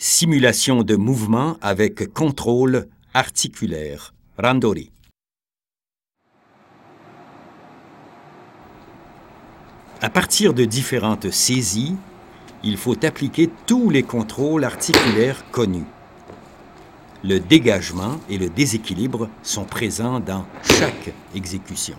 Simulation de mouvement avec contrôle articulaire. Randori. À partir de différentes saisies, il faut appliquer tous les contrôles articulaires connus. Le dégagement et le déséquilibre sont présents dans chaque exécution.